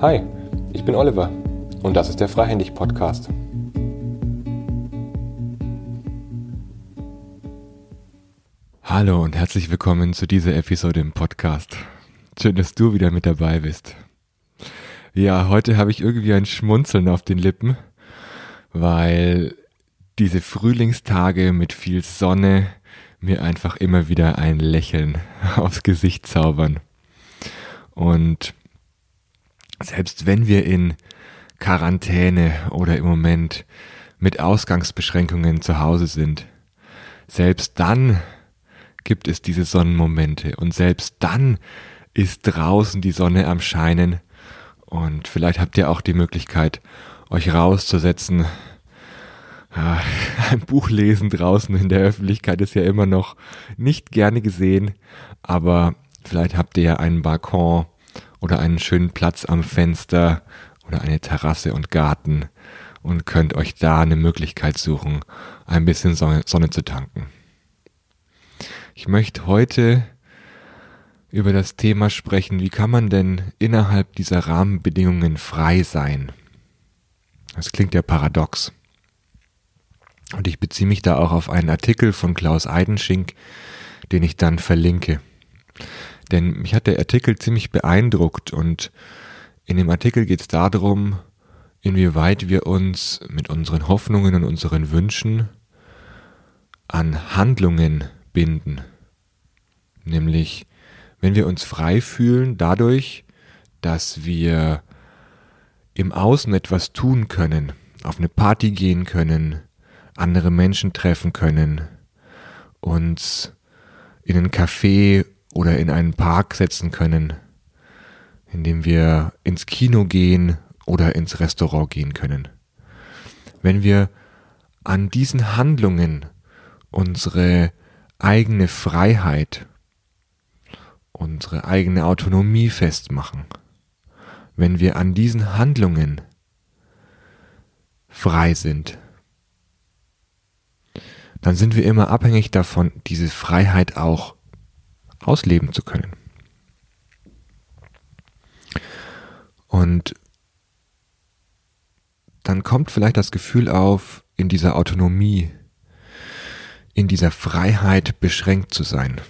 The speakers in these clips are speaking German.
Hi, ich bin Oliver und das ist der Freihändig Podcast. Hallo und herzlich willkommen zu dieser Episode im Podcast. Schön, dass du wieder mit dabei bist. Ja, heute habe ich irgendwie ein Schmunzeln auf den Lippen, weil diese Frühlingstage mit viel Sonne mir einfach immer wieder ein Lächeln aufs Gesicht zaubern. Und selbst wenn wir in Quarantäne oder im Moment mit Ausgangsbeschränkungen zu Hause sind, selbst dann gibt es diese Sonnenmomente und selbst dann ist draußen die Sonne am Scheinen und vielleicht habt ihr auch die Möglichkeit, euch rauszusetzen. Ein Buch lesen draußen in der Öffentlichkeit ist ja immer noch nicht gerne gesehen, aber vielleicht habt ihr ja einen Balkon oder einen schönen Platz am Fenster oder eine Terrasse und Garten und könnt euch da eine Möglichkeit suchen, ein bisschen Sonne, Sonne zu tanken. Ich möchte heute über das Thema sprechen, wie kann man denn innerhalb dieser Rahmenbedingungen frei sein? Das klingt ja paradox. Und ich beziehe mich da auch auf einen Artikel von Klaus Eidenschink, den ich dann verlinke. Denn mich hat der Artikel ziemlich beeindruckt und in dem Artikel geht es darum, inwieweit wir uns mit unseren Hoffnungen und unseren Wünschen an Handlungen binden. Nämlich, wenn wir uns frei fühlen dadurch, dass wir im Außen etwas tun können, auf eine Party gehen können, andere Menschen treffen können, uns in einen Café oder in einen Park setzen können, indem wir ins Kino gehen oder ins Restaurant gehen können. Wenn wir an diesen Handlungen unsere eigene Freiheit, unsere eigene Autonomie festmachen, wenn wir an diesen Handlungen frei sind, dann sind wir immer abhängig davon, diese Freiheit auch ausleben zu können. Und dann kommt vielleicht das Gefühl auf, in dieser Autonomie, in dieser Freiheit beschränkt zu sein.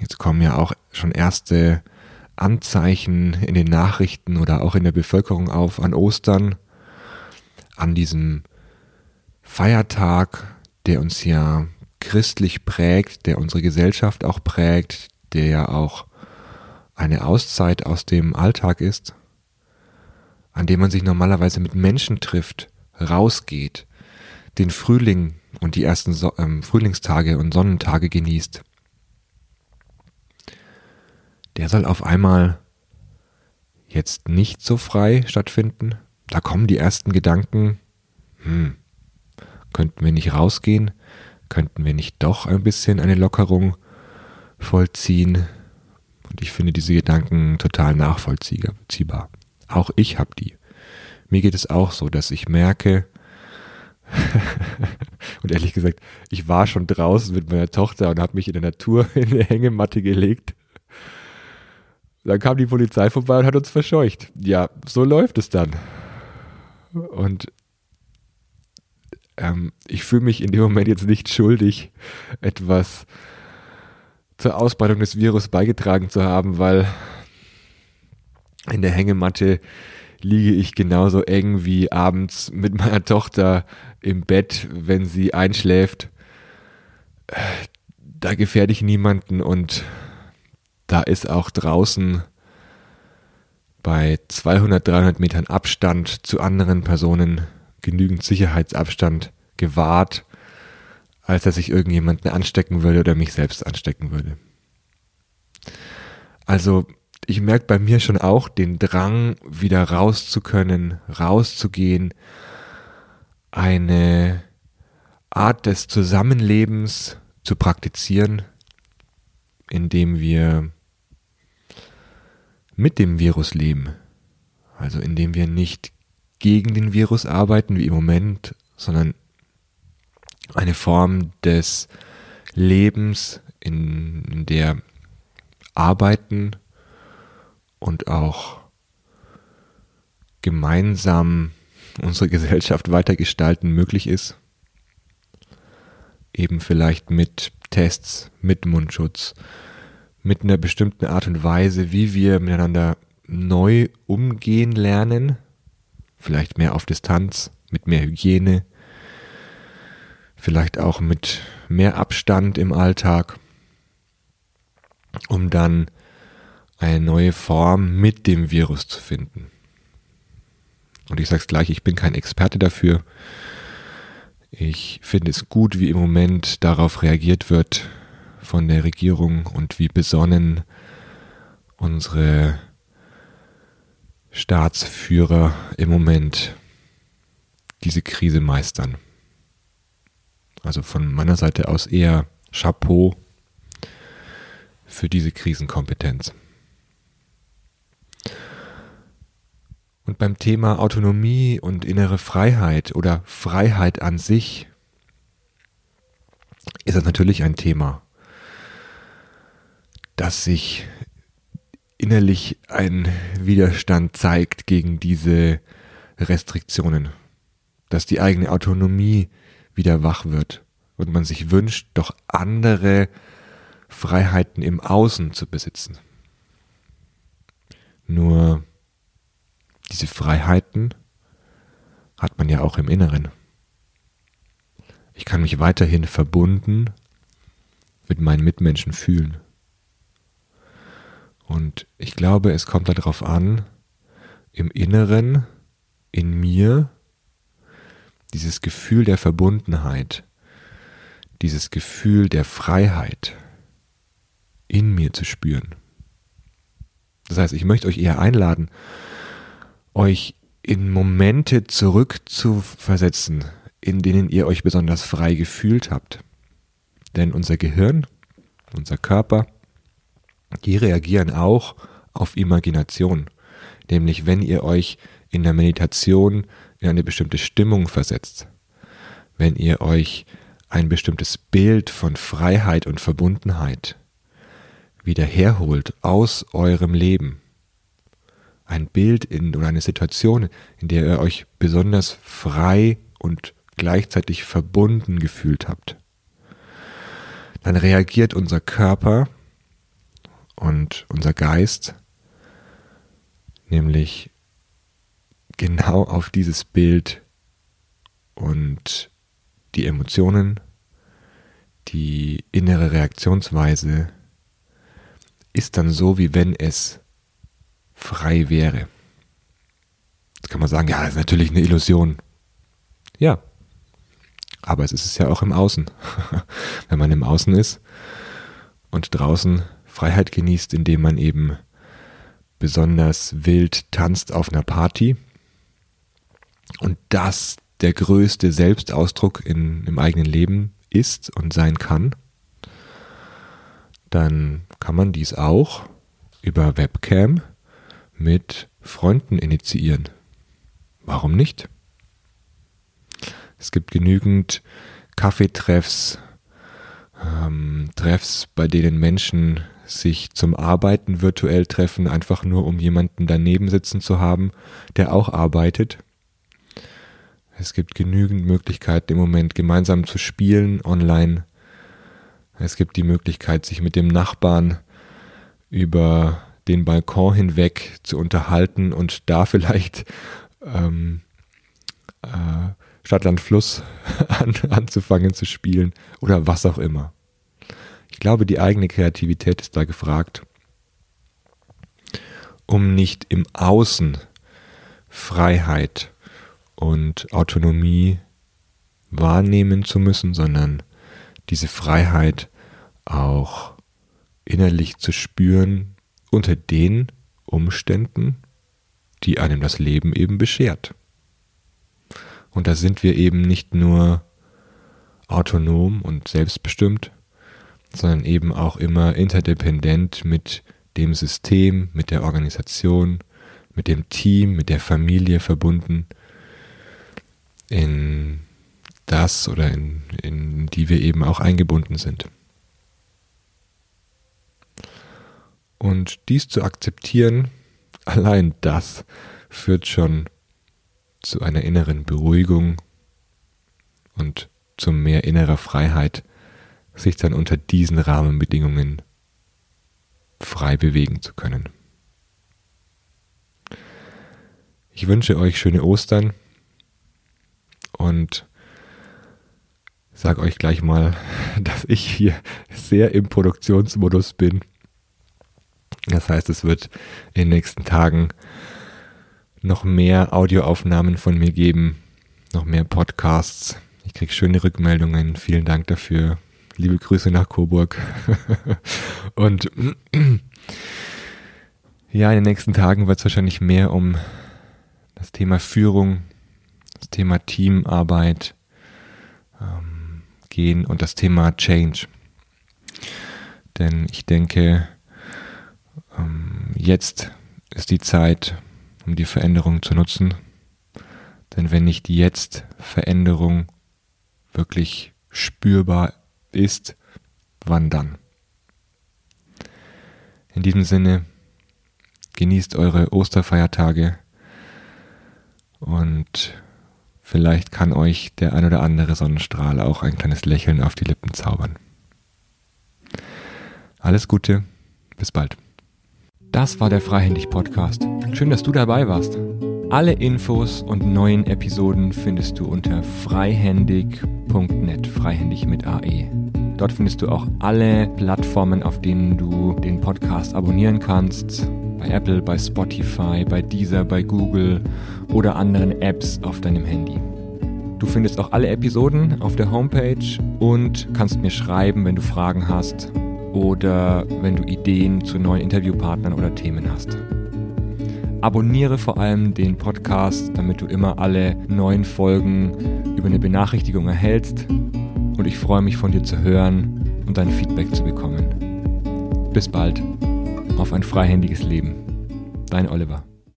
Jetzt kommen ja auch schon erste Anzeichen in den Nachrichten oder auch in der Bevölkerung auf an Ostern, an diesem Feiertag, der uns ja christlich prägt, der unsere Gesellschaft auch prägt, der ja auch eine Auszeit aus dem Alltag ist, an dem man sich normalerweise mit Menschen trifft, rausgeht, den Frühling und die ersten so ähm, Frühlingstage und Sonnentage genießt, der soll auf einmal jetzt nicht so frei stattfinden. Da kommen die ersten Gedanken, hm, könnten wir nicht rausgehen? Könnten wir nicht doch ein bisschen eine Lockerung vollziehen? Und ich finde diese Gedanken total nachvollziehbar. Auch ich habe die. Mir geht es auch so, dass ich merke, und ehrlich gesagt, ich war schon draußen mit meiner Tochter und habe mich in der Natur in eine Hängematte gelegt. Dann kam die Polizei vorbei und hat uns verscheucht. Ja, so läuft es dann. Und ähm, ich fühle mich in dem Moment jetzt nicht schuldig, etwas zur Ausbreitung des Virus beigetragen zu haben, weil in der Hängematte liege ich genauso eng wie abends mit meiner Tochter im Bett, wenn sie einschläft. Da gefährde ich niemanden und da ist auch draußen bei 200, 300 Metern Abstand zu anderen Personen genügend Sicherheitsabstand gewahrt, als dass ich irgendjemanden anstecken würde oder mich selbst anstecken würde. Also ich merke bei mir schon auch den Drang, wieder raus zu können, rauszugehen, eine Art des Zusammenlebens zu praktizieren, indem wir mit dem Virus leben. Also indem wir nicht gegen den Virus arbeiten wie im Moment, sondern eine Form des Lebens in, in der Arbeiten und auch gemeinsam unsere Gesellschaft weitergestalten möglich ist. Eben vielleicht mit Tests, mit Mundschutz, mit einer bestimmten Art und Weise, wie wir miteinander neu umgehen lernen, vielleicht mehr auf Distanz, mit mehr Hygiene, vielleicht auch mit mehr Abstand im Alltag, um dann eine neue Form mit dem Virus zu finden. Und ich sage es gleich, ich bin kein Experte dafür. Ich finde es gut, wie im Moment darauf reagiert wird von der Regierung und wie besonnen unsere Staatsführer im Moment diese Krise meistern. Also von meiner Seite aus eher Chapeau für diese Krisenkompetenz. Und beim Thema Autonomie und innere Freiheit oder Freiheit an sich ist das natürlich ein Thema, dass sich innerlich ein Widerstand zeigt gegen diese Restriktionen, dass die eigene Autonomie wieder wach wird und man sich wünscht, doch andere Freiheiten im Außen zu besitzen. Nur diese Freiheiten hat man ja auch im Inneren. Ich kann mich weiterhin verbunden mit meinen Mitmenschen fühlen. Und ich glaube, es kommt darauf an, im Inneren, in mir, dieses Gefühl der Verbundenheit, dieses Gefühl der Freiheit in mir zu spüren. Das heißt, ich möchte euch eher einladen, euch in Momente zurückzuversetzen, in denen ihr euch besonders frei gefühlt habt. Denn unser Gehirn, unser Körper, die reagieren auch auf Imagination. Nämlich wenn ihr euch in der Meditation in eine bestimmte Stimmung versetzt, wenn ihr euch ein bestimmtes Bild von Freiheit und Verbundenheit wieder herholt aus eurem Leben, ein Bild in, oder eine Situation, in der ihr euch besonders frei und gleichzeitig verbunden gefühlt habt, dann reagiert unser Körper und unser Geist nämlich genau auf dieses Bild und die Emotionen, die innere Reaktionsweise ist dann so, wie wenn es frei wäre. Jetzt kann man sagen, ja, das ist natürlich eine Illusion. Ja, aber es ist es ja auch im Außen. Wenn man im Außen ist und draußen Freiheit genießt, indem man eben besonders wild tanzt auf einer Party und das der größte Selbstausdruck in, im eigenen Leben ist und sein kann, dann kann man dies auch über Webcam mit Freunden initiieren. Warum nicht? Es gibt genügend Kaffeetreffs, ähm, Treffs, bei denen Menschen sich zum Arbeiten virtuell treffen, einfach nur um jemanden daneben sitzen zu haben, der auch arbeitet. Es gibt genügend Möglichkeiten im Moment gemeinsam zu spielen online. Es gibt die Möglichkeit, sich mit dem Nachbarn über den Balkon hinweg zu unterhalten und da vielleicht ähm, äh, Stadtland an, anzufangen zu spielen oder was auch immer. Ich glaube, die eigene Kreativität ist da gefragt, um nicht im Außen Freiheit und Autonomie wahrnehmen zu müssen, sondern diese Freiheit auch innerlich zu spüren, unter den Umständen, die einem das Leben eben beschert. Und da sind wir eben nicht nur autonom und selbstbestimmt, sondern eben auch immer interdependent mit dem System, mit der Organisation, mit dem Team, mit der Familie verbunden, in das oder in, in die wir eben auch eingebunden sind. Und dies zu akzeptieren, allein das führt schon zu einer inneren Beruhigung und zu mehr innerer Freiheit, sich dann unter diesen Rahmenbedingungen frei bewegen zu können. Ich wünsche euch schöne Ostern und sage euch gleich mal, dass ich hier sehr im Produktionsmodus bin. Das heißt, es wird in den nächsten Tagen noch mehr Audioaufnahmen von mir geben, noch mehr Podcasts. Ich kriege schöne Rückmeldungen. Vielen Dank dafür. Liebe Grüße nach Coburg. Und ja, in den nächsten Tagen wird es wahrscheinlich mehr um das Thema Führung, das Thema Teamarbeit ähm, gehen und das Thema Change. Denn ich denke, ähm, jetzt ist die Zeit, um die Veränderung zu nutzen. Denn wenn nicht jetzt Veränderung wirklich spürbar ist, wann dann? In diesem Sinne, genießt eure Osterfeiertage und vielleicht kann euch der ein oder andere Sonnenstrahl auch ein kleines Lächeln auf die Lippen zaubern. Alles Gute, bis bald. Das war der Freihändig Podcast. Schön, dass du dabei warst. Alle Infos und neuen Episoden findest du unter freihändig.net, freihändig mit AE. Dort findest du auch alle Plattformen, auf denen du den Podcast abonnieren kannst. Bei Apple, bei Spotify, bei Deezer, bei Google oder anderen Apps auf deinem Handy. Du findest auch alle Episoden auf der Homepage und kannst mir schreiben, wenn du Fragen hast oder wenn du Ideen zu neuen Interviewpartnern oder Themen hast. Abonniere vor allem den Podcast, damit du immer alle neuen Folgen über eine Benachrichtigung erhältst. Und ich freue mich von dir zu hören und dein Feedback zu bekommen. Bis bald. Auf ein freihändiges Leben. Dein Oliver.